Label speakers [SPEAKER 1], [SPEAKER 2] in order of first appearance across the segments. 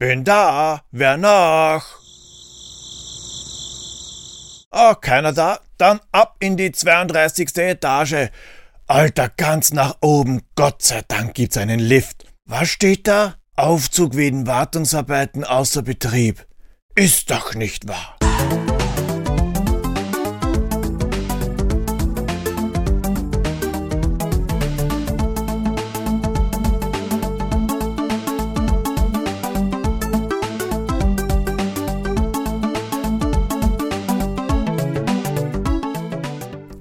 [SPEAKER 1] Bin da, wer noch? Oh, keiner da? Dann ab in die 32. Etage. Alter, ganz nach oben. Gott sei Dank gibt's einen Lift. Was steht da? Aufzug wegen Wartungsarbeiten außer Betrieb. Ist doch nicht wahr.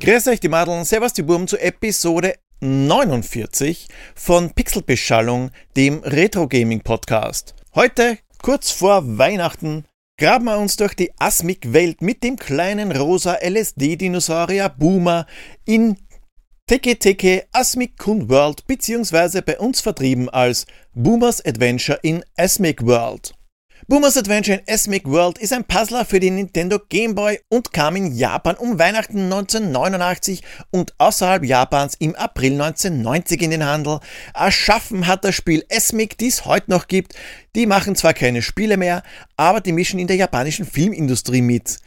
[SPEAKER 1] Grüß euch die Madeln, servus die Burm zu Episode 49 von Pixelbeschallung, dem Retro Gaming Podcast. Heute, kurz vor Weihnachten, graben wir uns durch die Asmik-Welt mit dem kleinen rosa LSD-Dinosaurier Boomer in Teke Teke Asmik Kun World beziehungsweise bei uns vertrieben als Boomers Adventure in Asmik World. Boomers Adventure in Esmic World ist ein Puzzler für die Nintendo Game Boy und kam in Japan um Weihnachten 1989 und außerhalb Japans im April 1990 in den Handel. Erschaffen hat das Spiel Esmic, die es heute noch gibt. Die machen zwar keine Spiele mehr, aber die mischen in der japanischen Filmindustrie mit.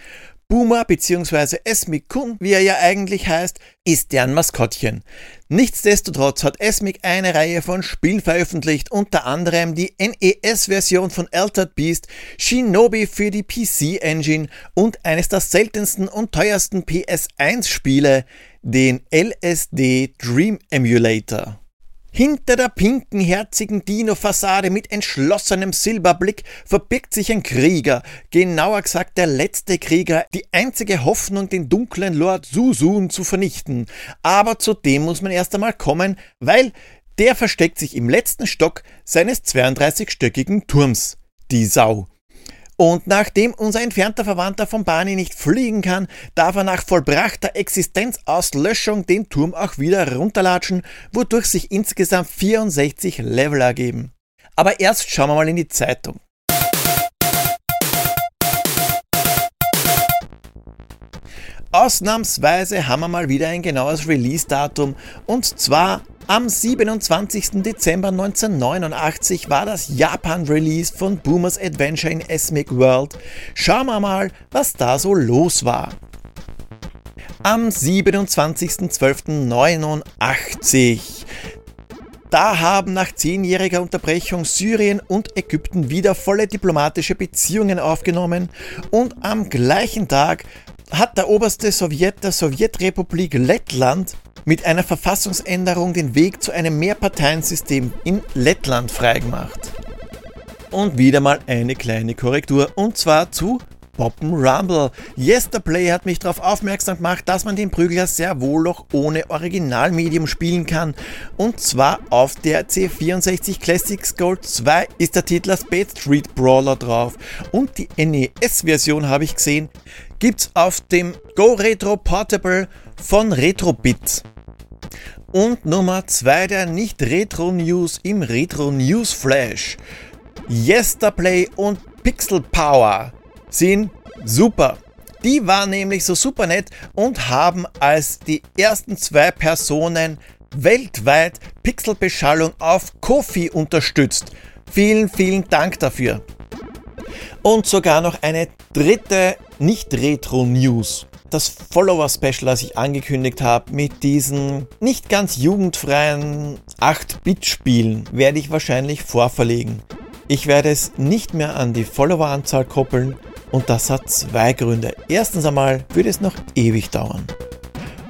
[SPEAKER 1] Boomer bzw. Esmik-kun, wie er ja eigentlich heißt, ist deren Maskottchen. Nichtsdestotrotz hat Esmik eine Reihe von Spielen veröffentlicht, unter anderem die NES-Version von Altered Beast, Shinobi für die PC-Engine und eines der seltensten und teuersten PS1-Spiele, den LSD Dream Emulator. Hinter der pinken, herzigen Dino-Fassade mit entschlossenem Silberblick verbirgt sich ein Krieger, genauer gesagt der letzte Krieger, die einzige Hoffnung, den dunklen Lord Susun zu vernichten. Aber zu dem muss man erst einmal kommen, weil der versteckt sich im letzten Stock seines 32-stöckigen Turms. Die Sau. Und nachdem unser entfernter Verwandter von Barney nicht fliegen kann, darf er nach vollbrachter Existenzauslöschung den Turm auch wieder runterlatschen, wodurch sich insgesamt 64 Level ergeben. Aber erst schauen wir mal in die Zeitung. Ausnahmsweise haben wir mal wieder ein genaues Release-Datum und zwar am 27. Dezember 1989 war das Japan-Release von Boomers Adventure in Esmic World. Schauen wir mal, was da so los war. Am 27.12.89 da haben nach zehnjähriger Unterbrechung Syrien und Ägypten wieder volle diplomatische Beziehungen aufgenommen und am gleichen Tag hat der oberste Sowjet der Sowjetrepublik Lettland mit einer Verfassungsänderung den Weg zu einem Mehrparteiensystem in Lettland freigemacht. Und wieder mal eine kleine Korrektur, und zwar zu Poppen Rumble. Yesterplay hat mich darauf aufmerksam gemacht, dass man den Prügler sehr wohl auch ohne Originalmedium spielen kann. Und zwar auf der C64 Classics Gold 2 ist der Titel Spade Street Brawler drauf. Und die NES-Version habe ich gesehen, gibt's auf dem Go Retro Portable von Retrobit. Und Nummer 2 der Nicht-Retro-News im Retro-News Flash. Yesterplay und Pixel Power sind super. Die waren nämlich so super nett und haben als die ersten zwei Personen weltweit Pixelbeschallung auf Kofi unterstützt. Vielen, vielen Dank dafür. Und sogar noch eine dritte Nicht-Retro-News das Follower-Special, das ich angekündigt habe, mit diesen nicht ganz jugendfreien 8-Bit-Spielen, werde ich wahrscheinlich vorverlegen. Ich werde es nicht mehr an die Follower-Anzahl koppeln und das hat zwei Gründe. Erstens einmal würde es noch ewig dauern.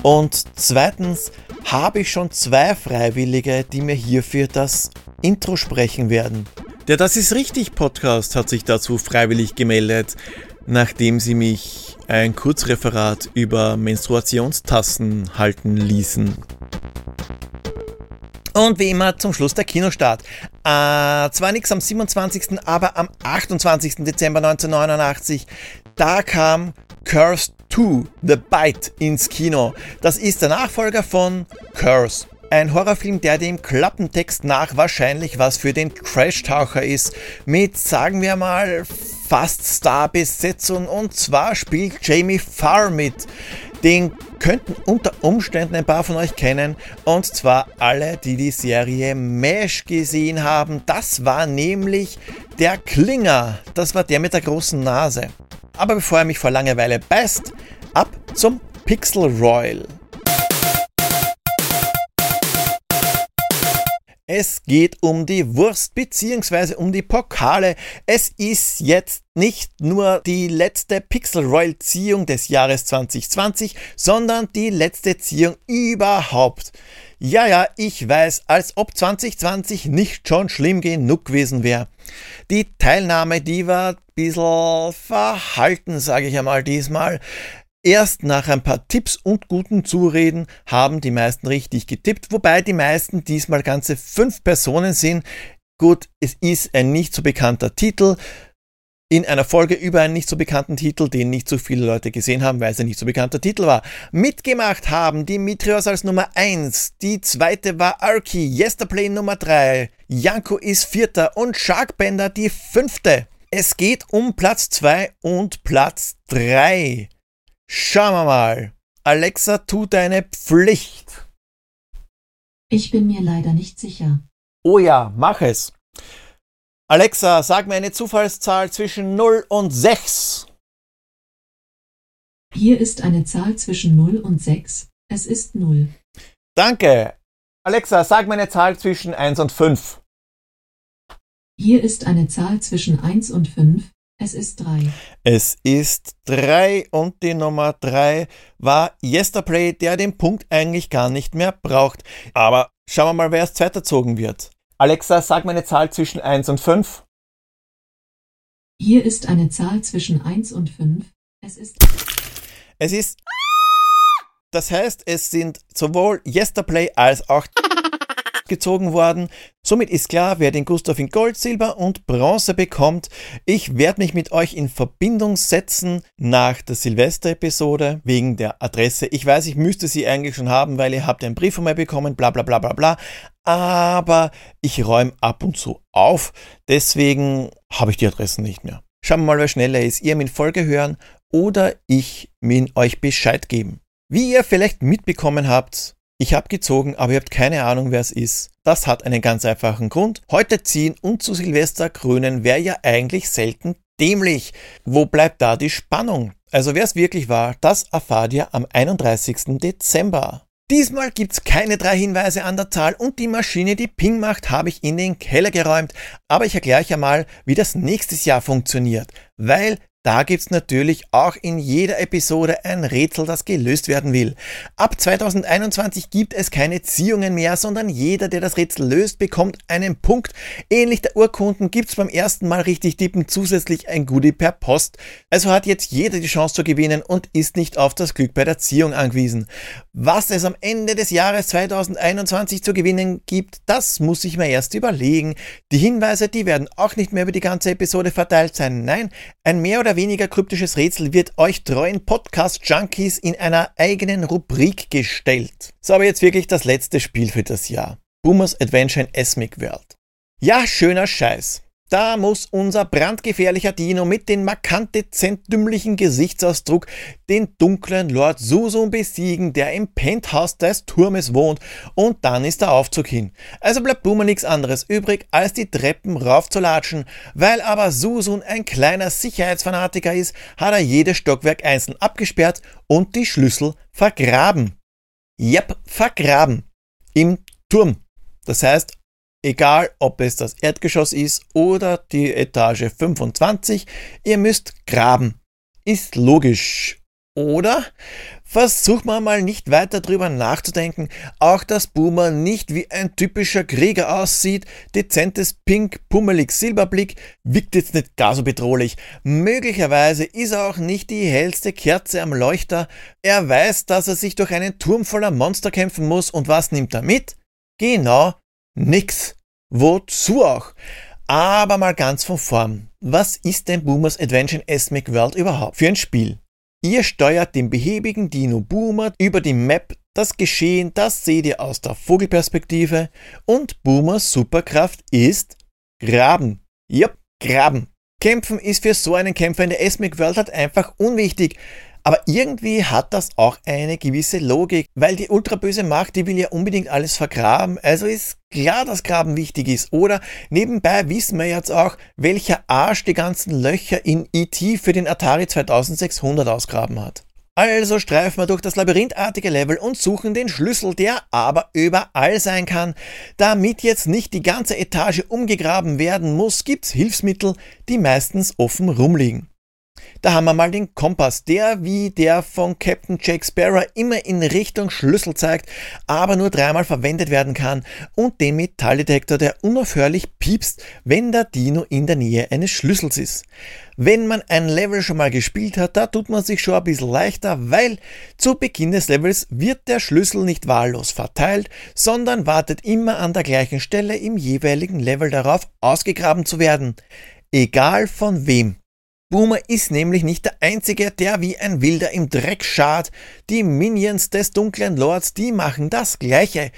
[SPEAKER 1] Und zweitens habe ich schon zwei Freiwillige, die mir hierfür das Intro sprechen werden. Der Das ist richtig Podcast hat sich dazu freiwillig gemeldet, nachdem sie mich ein Kurzreferat über Menstruationstassen halten ließen. Und wie immer zum Schluss der Kinostart. Äh, zwar nichts am 27., aber am 28. Dezember 1989, da kam Curse 2, The Bite ins Kino. Das ist der Nachfolger von Curse. Ein Horrorfilm, der dem Klappentext nach wahrscheinlich was für den Trash-Taucher ist, mit, sagen wir mal, fast Star-Besetzung und zwar spielt Jamie Farr mit. Den könnten unter Umständen ein paar von euch kennen. Und zwar alle, die die Serie Mesh gesehen haben. Das war nämlich der Klinger. Das war der mit der großen Nase. Aber bevor er mich vor Langeweile beißt, ab zum Pixel Royal. Es geht um die Wurst bzw. um die Pokale. Es ist jetzt nicht nur die letzte Pixel Royal Ziehung des Jahres 2020, sondern die letzte Ziehung überhaupt. Ja, ja, ich weiß, als ob 2020 nicht schon schlimm genug gewesen wäre. Die Teilnahme, die war ein bisschen verhalten, sage ich einmal diesmal. Erst nach ein paar Tipps und guten Zureden haben die meisten richtig getippt, wobei die meisten diesmal ganze fünf Personen sind. Gut, es ist ein nicht so bekannter Titel. In einer Folge über einen nicht so bekannten Titel, den nicht so viele Leute gesehen haben, weil es ein nicht so bekannter Titel war. Mitgemacht haben Dimitrios als Nummer 1, die zweite war Arki, Yesterplay Nummer 3, Janko ist vierter und Sharkbender die fünfte. Es geht um Platz 2 und Platz 3. Schauen wir mal. Alexa, tu deine Pflicht.
[SPEAKER 2] Ich bin mir leider nicht sicher.
[SPEAKER 1] Oh ja, mach es. Alexa, sag mir eine Zufallszahl zwischen 0 und 6.
[SPEAKER 2] Hier ist eine Zahl zwischen 0 und 6. Es ist 0.
[SPEAKER 1] Danke. Alexa, sag mir eine Zahl zwischen 1 und 5.
[SPEAKER 2] Hier ist eine Zahl zwischen 1 und 5. Es ist drei.
[SPEAKER 1] Es ist drei und die Nummer drei war Yesterplay, der den Punkt eigentlich gar nicht mehr braucht. Aber schauen wir mal, wer als zweiter zogen wird. Alexa, sag mir eine Zahl zwischen 1 und 5.
[SPEAKER 2] Hier ist eine Zahl zwischen 1 und 5. Es ist.
[SPEAKER 1] Es ist. Das heißt, es sind sowohl Yesterplay als auch gezogen worden. Somit ist klar, wer den Gustav in Gold, Silber und Bronze bekommt. Ich werde mich mit euch in Verbindung setzen nach der Silvester-Episode wegen der Adresse. Ich weiß, ich müsste sie eigentlich schon haben, weil ihr habt einen Brief von mir bekommen, bla bla bla bla bla. Aber ich räume ab und zu auf. Deswegen habe ich die Adressen nicht mehr. Schauen wir mal, wer schneller ist. Ihr mit Folge hören oder ich mit euch Bescheid geben. Wie ihr vielleicht mitbekommen habt, ich habe gezogen, aber ihr habt keine Ahnung, wer es ist. Das hat einen ganz einfachen Grund. Heute ziehen und zu Silvester krönen wäre ja eigentlich selten dämlich. Wo bleibt da die Spannung? Also wer es wirklich war, das erfahrt ihr am 31. Dezember. Diesmal gibt's keine drei Hinweise an der Zahl und die Maschine, die Ping macht, habe ich in den Keller geräumt. Aber ich erkläre euch einmal, wie das nächstes Jahr funktioniert. Weil da gibt's natürlich auch in jeder Episode ein Rätsel, das gelöst werden will. Ab 2021 gibt es keine Ziehungen mehr, sondern jeder, der das Rätsel löst, bekommt einen Punkt. Ähnlich der Urkunden gibt's beim ersten Mal richtig tippen zusätzlich ein Goodie per Post. Also hat jetzt jeder die Chance zu gewinnen und ist nicht auf das Glück bei der Ziehung angewiesen. Was es am Ende des Jahres 2021 zu gewinnen gibt, das muss ich mir erst überlegen. Die Hinweise, die werden auch nicht mehr über die ganze Episode verteilt sein. Nein, ein mehr oder oder weniger kryptisches Rätsel wird euch treuen Podcast-Junkies in einer eigenen Rubrik gestellt. So, aber jetzt wirklich das letzte Spiel für das Jahr. Boomers Adventure in Esmic World. Ja, schöner Scheiß. Da muss unser brandgefährlicher Dino mit dem markant dezent dümmlichen Gesichtsausdruck den dunklen Lord Susun besiegen, der im Penthouse des Turmes wohnt, und dann ist der Aufzug hin. Also bleibt Boomer nichts anderes übrig, als die Treppen raufzulatschen. Weil aber Susun ein kleiner Sicherheitsfanatiker ist, hat er jedes Stockwerk einzeln abgesperrt und die Schlüssel vergraben. Yep, vergraben. Im Turm. Das heißt, Egal, ob es das Erdgeschoss ist oder die Etage 25, ihr müsst graben. Ist logisch. Oder? Versucht man mal nicht weiter drüber nachzudenken, auch dass Boomer nicht wie ein typischer Krieger aussieht, dezentes Pink, pummelig Silberblick, wirkt jetzt nicht gar so bedrohlich. Möglicherweise ist er auch nicht die hellste Kerze am Leuchter. Er weiß, dass er sich durch einen Turm voller Monster kämpfen muss und was nimmt er mit? Genau, Nix. Wozu auch? Aber mal ganz von vorn. Was ist denn Boomers Adventure in Esmic World überhaupt für ein Spiel? Ihr steuert den behäbigen Dino Boomer über die Map. Das Geschehen, das seht ihr aus der Vogelperspektive. Und Boomers Superkraft ist Graben. Jupp, Graben. Kämpfen ist für so einen Kämpfer in der Esmic World halt einfach unwichtig. Aber irgendwie hat das auch eine gewisse Logik, weil die ultraböse Macht, die will ja unbedingt alles vergraben. Also ist klar, dass Graben wichtig ist. Oder nebenbei wissen wir jetzt auch, welcher Arsch die ganzen Löcher in E.T. für den Atari 2600 ausgraben hat. Also streifen wir durch das labyrinthartige Level und suchen den Schlüssel, der aber überall sein kann. Damit jetzt nicht die ganze Etage umgegraben werden muss, gibt's Hilfsmittel, die meistens offen rumliegen. Da haben wir mal den Kompass, der wie der von Captain Jack Sparrow immer in Richtung Schlüssel zeigt, aber nur dreimal verwendet werden kann und den Metalldetektor, der unaufhörlich piepst, wenn der Dino in der Nähe eines Schlüssels ist. Wenn man ein Level schon mal gespielt hat, da tut man sich schon ein bisschen leichter, weil zu Beginn des Levels wird der Schlüssel nicht wahllos verteilt, sondern wartet immer an der gleichen Stelle im jeweiligen Level darauf, ausgegraben zu werden. Egal von wem. Boomer ist nämlich nicht der Einzige, der wie ein Wilder im Dreck schart. Die Minions des dunklen Lords, die machen das Gleiche.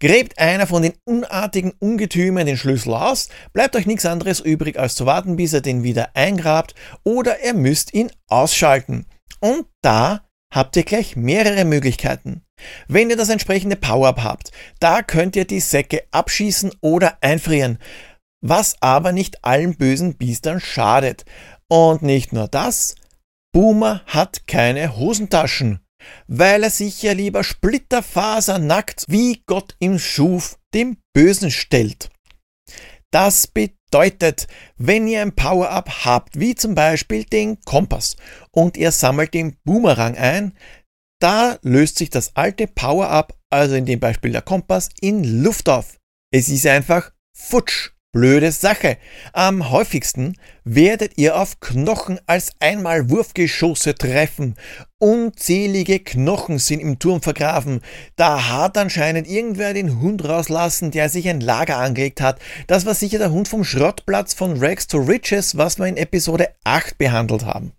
[SPEAKER 1] Gräbt einer von den unartigen Ungetümen den Schlüssel aus, bleibt euch nichts anderes übrig, als zu warten, bis er den wieder eingrabt, oder ihr müsst ihn ausschalten. Und da habt ihr gleich mehrere Möglichkeiten. Wenn ihr das entsprechende Power-Up habt, da könnt ihr die Säcke abschießen oder einfrieren, was aber nicht allen bösen Biestern schadet. Und nicht nur das, Boomer hat keine Hosentaschen, weil er sich ja lieber splitterfasernackt, wie Gott ihm schuf, dem Bösen stellt. Das bedeutet, wenn ihr ein Power-Up habt, wie zum Beispiel den Kompass, und ihr sammelt den Boomerang ein, da löst sich das alte Power-Up, also in dem Beispiel der Kompass, in Luft auf. Es ist einfach futsch. Blöde Sache. Am häufigsten werdet ihr auf Knochen als einmal Wurfgeschosse treffen. Unzählige Knochen sind im Turm vergraben. Da hat anscheinend irgendwer den Hund rauslassen, der sich ein Lager angelegt hat. Das war sicher der Hund vom Schrottplatz von Rex to Riches, was wir in Episode 8 behandelt haben.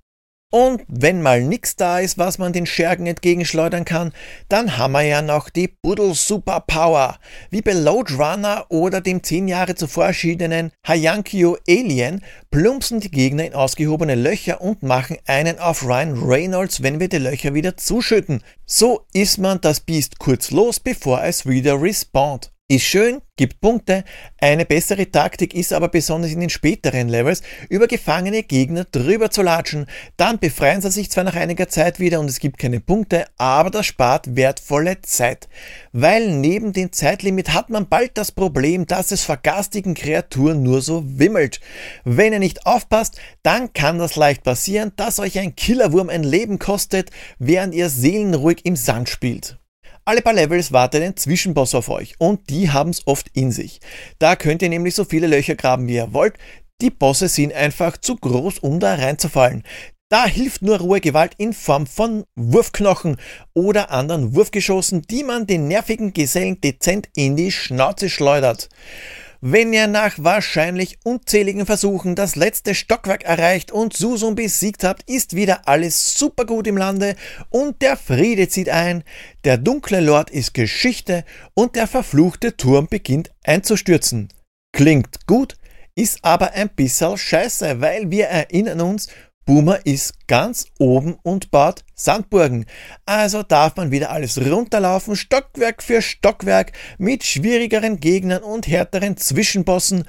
[SPEAKER 1] Und wenn mal nix da ist, was man den Schergen entgegenschleudern kann, dann haben wir ja noch die Buddle Superpower. Wie bei Load Runner oder dem zehn Jahre zuvor erschienenen Hayankyo Alien plumpsen die Gegner in ausgehobene Löcher und machen einen auf Ryan Reynolds, wenn wir die Löcher wieder zuschütten. So ist man das Biest kurz los, bevor es wieder respawnt. Ist schön, gibt Punkte. Eine bessere Taktik ist aber besonders in den späteren Levels, über gefangene Gegner drüber zu latschen. Dann befreien sie sich zwar nach einiger Zeit wieder und es gibt keine Punkte, aber das spart wertvolle Zeit. Weil neben dem Zeitlimit hat man bald das Problem, dass es vergastigen Kreaturen nur so wimmelt. Wenn ihr nicht aufpasst, dann kann das leicht passieren, dass euch ein Killerwurm ein Leben kostet, während ihr seelenruhig im Sand spielt. Alle paar Levels wartet ein Zwischenboss auf euch und die haben es oft in sich. Da könnt ihr nämlich so viele Löcher graben, wie ihr wollt. Die Bosse sind einfach zu groß, um da reinzufallen. Da hilft nur rohe Gewalt in Form von Wurfknochen oder anderen Wurfgeschossen, die man den nervigen Gesellen dezent in die Schnauze schleudert. Wenn ihr nach wahrscheinlich unzähligen Versuchen das letzte Stockwerk erreicht und Susum besiegt habt, ist wieder alles super gut im Lande und der Friede zieht ein, der dunkle Lord ist Geschichte und der verfluchte Turm beginnt einzustürzen. Klingt gut, ist aber ein bisschen scheiße, weil wir erinnern uns, Boomer ist ganz oben und baut Sandburgen. Also darf man wieder alles runterlaufen, Stockwerk für Stockwerk, mit schwierigeren Gegnern und härteren Zwischenbossen.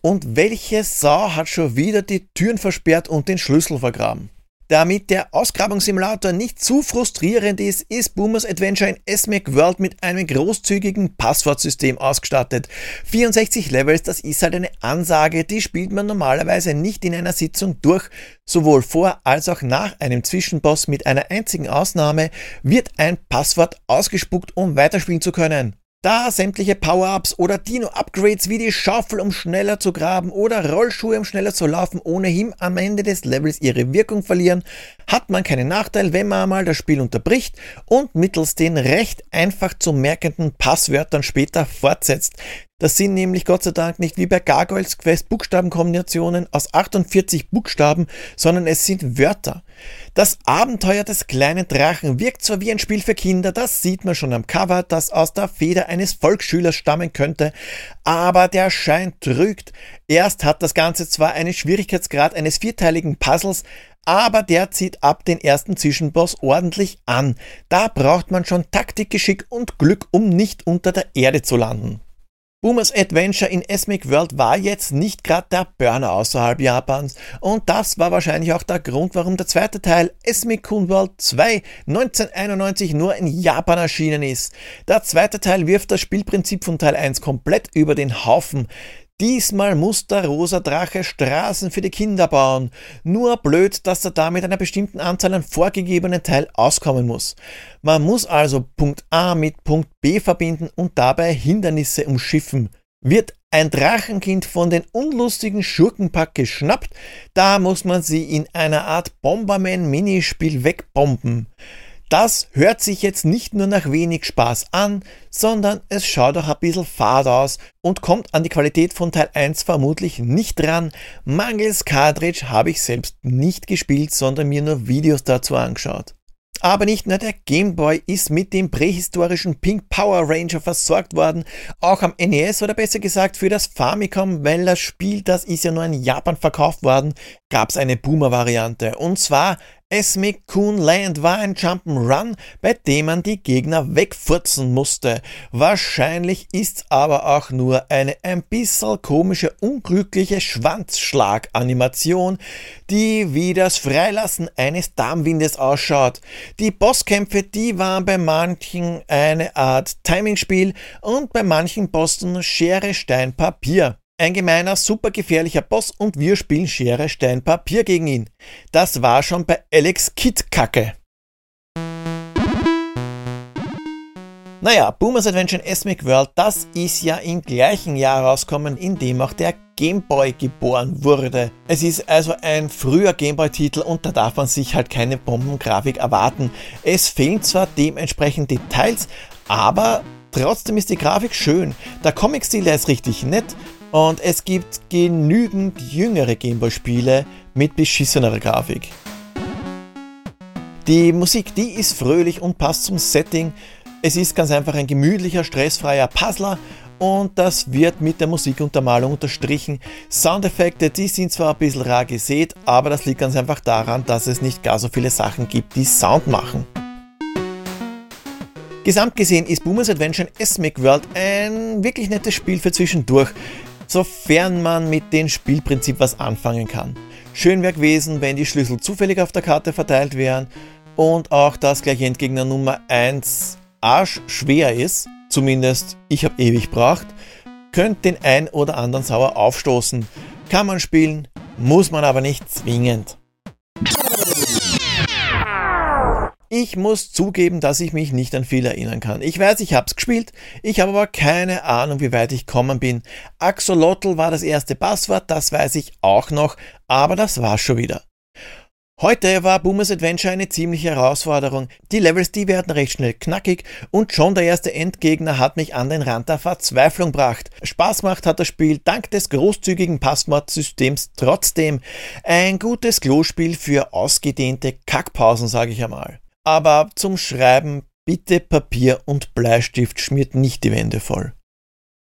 [SPEAKER 1] Und welche Sau hat schon wieder die Türen versperrt und den Schlüssel vergraben? Damit der Ausgrabungssimulator nicht zu frustrierend ist, ist Boomers Adventure in SMAC World mit einem großzügigen Passwortsystem ausgestattet. 64 Levels, das ist halt eine Ansage, die spielt man normalerweise nicht in einer Sitzung durch. Sowohl vor als auch nach einem Zwischenboss mit einer einzigen Ausnahme wird ein Passwort ausgespuckt, um weiterspielen zu können. Da sämtliche Power-Ups oder Dino-Upgrades wie die Schaufel, um schneller zu graben oder Rollschuhe, um schneller zu laufen, ohnehin am Ende des Levels ihre Wirkung verlieren, hat man keinen Nachteil, wenn man einmal das Spiel unterbricht und mittels den recht einfach zu merkenden Passwörtern später fortsetzt. Das sind nämlich Gott sei Dank nicht wie bei Gargoyles Quest Buchstabenkombinationen aus 48 Buchstaben, sondern es sind Wörter. Das Abenteuer des kleinen Drachen wirkt zwar wie ein Spiel für Kinder, das sieht man schon am Cover, das aus der Feder eines Volksschülers stammen könnte, aber der Schein trügt. Erst hat das Ganze zwar einen Schwierigkeitsgrad eines vierteiligen Puzzles, aber der zieht ab den ersten Zwischenboss ordentlich an. Da braucht man schon Taktikgeschick und Glück, um nicht unter der Erde zu landen. Boomers Adventure in Esmic World war jetzt nicht gerade der Burner außerhalb Japans und das war wahrscheinlich auch der Grund, warum der zweite Teil Esmic Kun World 2 1991 nur in Japan erschienen ist. Der zweite Teil wirft das Spielprinzip von Teil 1 komplett über den Haufen. Diesmal muss der rosa Drache Straßen für die Kinder bauen. Nur blöd, dass er da mit einer bestimmten Anzahl an vorgegebenen Teil auskommen muss. Man muss also Punkt A mit Punkt B verbinden und dabei Hindernisse umschiffen. Wird ein Drachenkind von den unlustigen Schurkenpack geschnappt, da muss man sie in einer Art Bomberman-Minispiel wegbomben. Das hört sich jetzt nicht nur nach wenig Spaß an, sondern es schaut auch ein bisschen fad aus und kommt an die Qualität von Teil 1 vermutlich nicht ran. Mangels Cartridge habe ich selbst nicht gespielt, sondern mir nur Videos dazu angeschaut. Aber nicht nur der Game Boy ist mit dem prähistorischen Pink Power Ranger versorgt worden, auch am NES oder besser gesagt für das Famicom, weil das Spiel, das ist ja nur in Japan verkauft worden, gab es eine Boomer-Variante. Und zwar Esme Coon Land war ein Jump'n'Run, bei dem man die Gegner wegfurzen musste. Wahrscheinlich ist's aber auch nur eine ein bisschen komische, unglückliche Schwanzschlag-Animation, die wie das Freilassen eines Darmwindes ausschaut. Die Bosskämpfe, die waren bei manchen eine Art Timingspiel und bei manchen Bossen Schere, Stein, Papier. Ein gemeiner, super gefährlicher Boss und wir spielen Schere, Stein, Papier gegen ihn. Das war schon bei Alex Kidd Kacke. Naja, Boomers Adventure Esmic World, das ist ja im gleichen Jahr rausgekommen, in dem auch der Game Boy geboren wurde. Es ist also ein früher Game Boy Titel und da darf man sich halt keine Bombengrafik erwarten. Es fehlen zwar dementsprechend Details, aber trotzdem ist die Grafik schön. Der Comic-Stil, ist richtig nett. Und es gibt genügend jüngere Gameboy-Spiele mit beschissenerer Grafik. Die Musik, die ist fröhlich und passt zum Setting. Es ist ganz einfach ein gemütlicher, stressfreier Puzzler und das wird mit der Musikuntermalung unterstrichen. Soundeffekte, die sind zwar ein bisschen rar gesät, aber das liegt ganz einfach daran, dass es nicht gar so viele Sachen gibt, die Sound machen. Gesamt gesehen ist Boomers Adventure in Esmic World ein wirklich nettes Spiel für zwischendurch sofern man mit dem Spielprinzip was anfangen kann. Schön wäre gewesen, wenn die Schlüssel zufällig auf der Karte verteilt wären und auch dass gleich Endgegner Nummer 1 arschschwer ist, zumindest ich habe ewig braucht, könnte den ein oder anderen sauer aufstoßen. Kann man spielen, muss man aber nicht zwingend. Ich muss zugeben, dass ich mich nicht an viel erinnern kann. Ich weiß, ich hab's gespielt, ich habe aber keine Ahnung, wie weit ich kommen bin. Axolotl war das erste Passwort, das weiß ich auch noch, aber das war's schon wieder. Heute war Boomers Adventure eine ziemliche Herausforderung. Die Levels, die werden recht schnell knackig und schon der erste Endgegner hat mich an den Rand der Verzweiflung gebracht. Spaß macht hat das Spiel dank des großzügigen Passwortsystems trotzdem. Ein gutes Klospiel für ausgedehnte Kackpausen, sage ich einmal. Aber zum Schreiben bitte Papier und Bleistift schmiert nicht die Wände voll.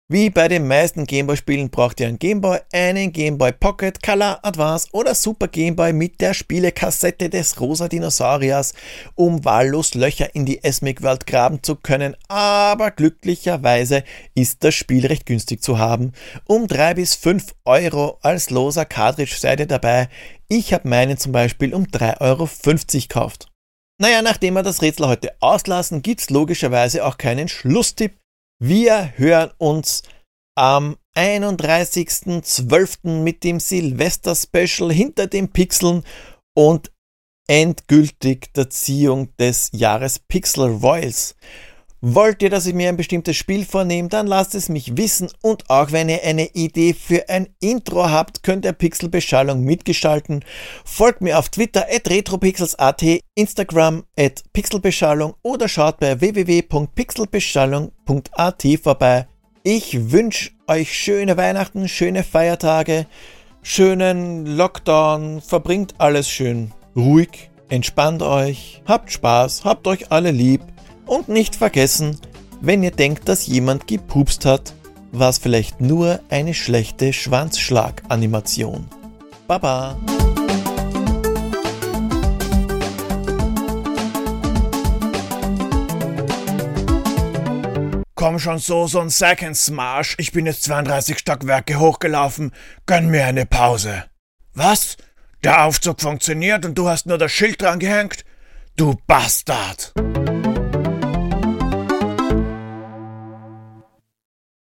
[SPEAKER 1] Wie bei den meisten Gameboy-Spielen braucht ihr einen Gameboy, einen Gameboy Pocket, Color, Advance oder Super Gameboy mit der Spielekassette des rosa Dinosauriers, um wahllos Löcher in die Esmic World graben zu können. Aber glücklicherweise ist das Spiel recht günstig zu haben. Um 3 bis 5 Euro als loser Cartridge seid ihr dabei. Ich habe meinen zum Beispiel um 3,50 Euro gekauft. Naja, nachdem wir das Rätsel heute auslassen, gibt's logischerweise auch keinen Schlusstipp. Wir hören uns am 31.12. mit dem Silvester-Special hinter den Pixeln und endgültig der Ziehung des Jahres Pixel Royals. Wollt ihr, dass ich mir ein bestimmtes Spiel vornehme, dann lasst es mich wissen und auch wenn ihr eine Idee für ein Intro habt, könnt ihr Pixelbeschallung mitgestalten. Folgt mir auf Twitter at retropixels.at, Instagram at pixelbeschallung oder schaut bei www.pixelbeschallung.at vorbei. Ich wünsche euch schöne Weihnachten, schöne Feiertage, schönen Lockdown, verbringt alles schön ruhig, entspannt euch, habt Spaß, habt euch alle lieb und nicht vergessen, wenn ihr denkt, dass jemand gepupst hat, war es vielleicht nur eine schlechte Schwanzschlag-Animation. Baba! Komm schon so, so ein Second Smash. Ich bin jetzt 32 Stockwerke hochgelaufen. Gönn mir eine Pause. Was? Der Aufzug funktioniert und du hast nur das Schild dran gehängt? Du Bastard!